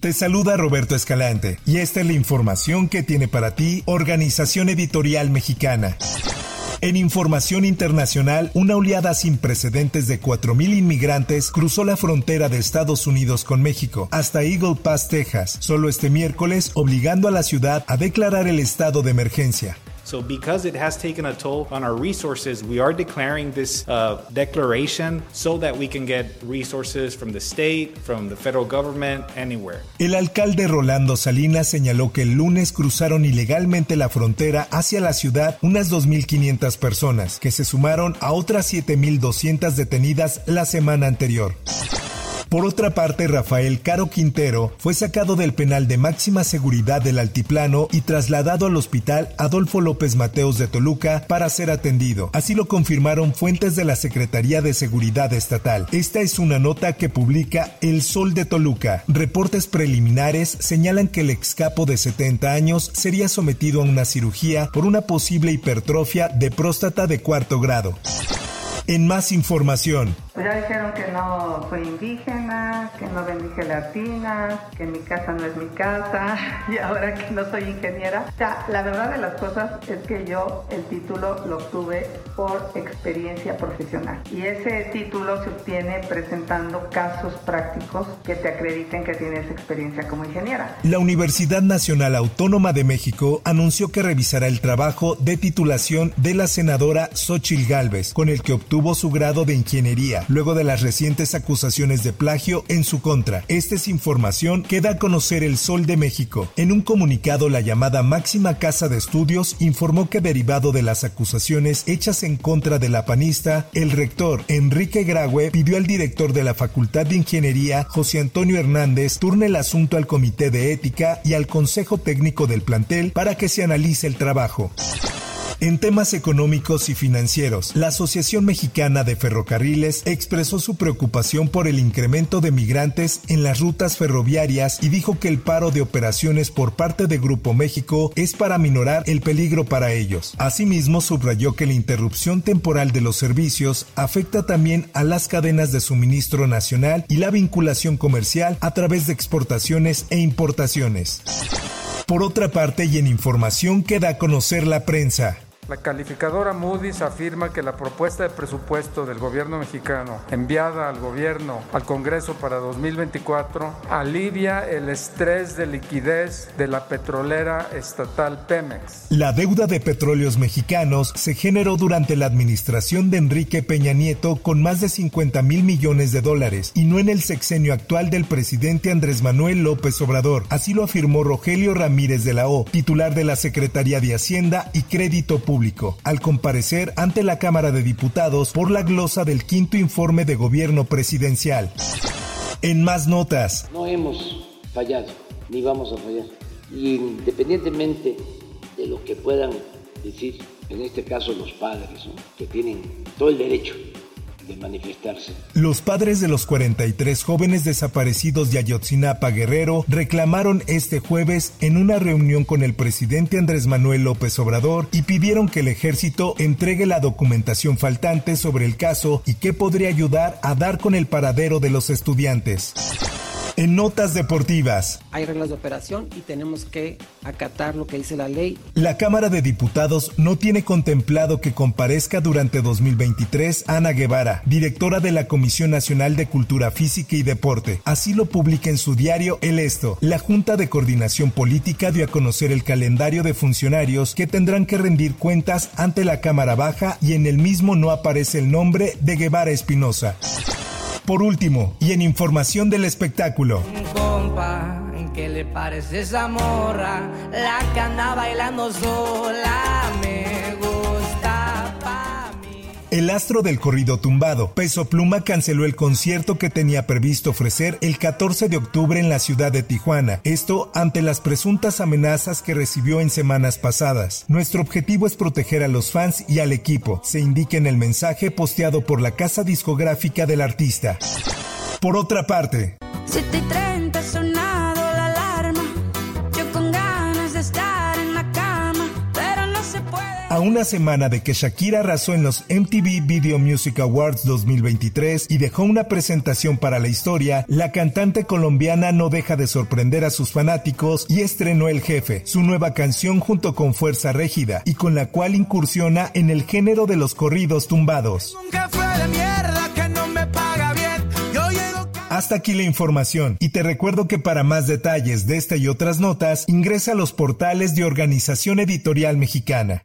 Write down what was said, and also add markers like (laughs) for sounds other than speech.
Te saluda Roberto Escalante y esta es la información que tiene para ti Organización Editorial Mexicana. En información internacional, una oleada sin precedentes de 4.000 inmigrantes cruzó la frontera de Estados Unidos con México hasta Eagle Pass, Texas, solo este miércoles, obligando a la ciudad a declarar el estado de emergencia. So, because it has taken a toll on our resources, we are declaring this uh, declaration so that we can get resources from the state, from the federal government, anywhere. El alcalde Rolando Salinas señaló que el lunes cruzaron ilegalmente la frontera hacia la ciudad unas 2.500 personas, que se sumaron a otras 7.200 detenidas la semana anterior. Por otra parte, Rafael Caro Quintero fue sacado del penal de máxima seguridad del Altiplano y trasladado al hospital Adolfo López Mateos de Toluca para ser atendido. Así lo confirmaron fuentes de la Secretaría de Seguridad Estatal. Esta es una nota que publica El Sol de Toluca. Reportes preliminares señalan que el excapo de 70 años sería sometido a una cirugía por una posible hipertrofia de próstata de cuarto grado. En más información, ya dijeron que no soy indígena, que no bendije latinas, que mi casa no es mi casa (laughs) y ahora que no soy ingeniera. O sea, la verdad de las cosas es que yo el título lo obtuve por experiencia profesional y ese título se obtiene presentando casos prácticos que te acrediten que tienes experiencia como ingeniera. La Universidad Nacional Autónoma de México anunció que revisará el trabajo de titulación de la senadora Xochil Gálvez, con el que obtuvo su grado de ingeniería, luego de las recientes acusaciones de plagio en su contra. Esta es información que da a conocer el Sol de México. En un comunicado, la llamada máxima casa de estudios informó que derivado de las acusaciones hechas en contra de la panista, el rector Enrique Graue pidió al director de la Facultad de Ingeniería, José Antonio Hernández, turne el asunto al Comité de Ética y al Consejo Técnico del plantel para que se analice el trabajo. En temas económicos y financieros, la Asociación Mexicana de Ferrocarriles expresó su preocupación por el incremento de migrantes en las rutas ferroviarias y dijo que el paro de operaciones por parte de Grupo México es para minorar el peligro para ellos. Asimismo, subrayó que la interrupción temporal de los servicios afecta también a las cadenas de suministro nacional y la vinculación comercial a través de exportaciones e importaciones. Por otra parte, y en información que da a conocer la prensa, La calificadora Moody's afirma que la propuesta de presupuesto del gobierno mexicano enviada al gobierno, al Congreso para 2024, alivia el estrés de liquidez de la petrolera estatal Pemex. La deuda de petróleos mexicanos se generó durante la administración de Enrique Peña Nieto con más de 50 mil millones de dólares y no en el sexenio actual del presidente Andrés Manuel López Obrador. Así lo afirmó Rogelio Ramírez de la O, titular de la Secretaría de Hacienda y Crédito Público, al comparecer ante la Cámara de Diputados por la glosa del quinto informe de gobierno presidencial. En más notas, No hemos fallado, ni vamos a fallar. Y independientemente de lo que puedan decir, en este caso los padres, ¿no? que tienen todo el derecho manifestarse. Los padres de los 43 jóvenes desaparecidos de Ayotzinapa Guerrero reclamaron este jueves en una reunión con el presidente Andrés Manuel López Obrador y pidieron que el ejército entregue la documentación faltante sobre el caso y que podría ayudar a dar con el paradero de los estudiantes. En notas deportivas, Hay reglas de operación y tenemos que acatar lo que dice la ley. la Cámara de Diputados no tiene contemplado que comparezca durante 2023 Ana Guevara, directora de la Comisión Nacional de Cultura Física y Deporte. Así lo publica en su diario El Esto. La Junta de Coordinación Política dio a conocer el calendario de funcionarios que tendrán que rendir cuentas ante la Cámara Baja y en el mismo no aparece el nombre de Guevara Espinosa. Por último, y en información del espectáculo, El astro del corrido tumbado, Peso Pluma, canceló el concierto que tenía previsto ofrecer el 14 de octubre en la ciudad de Tijuana. Esto ante las presuntas amenazas que recibió en semanas pasadas. Nuestro objetivo es proteger a los fans y al equipo, se indica en el mensaje posteado por la casa discográfica del artista. Por otra parte, A una semana de que Shakira arrasó en los MTV Video Music Awards 2023 y dejó una presentación para la historia, la cantante colombiana no deja de sorprender a sus fanáticos y estrenó El Jefe, su nueva canción junto con Fuerza Régida y con la cual incursiona en el género de los corridos tumbados. Hasta aquí la información y te recuerdo que para más detalles de esta y otras notas ingresa a los portales de Organización Editorial Mexicana.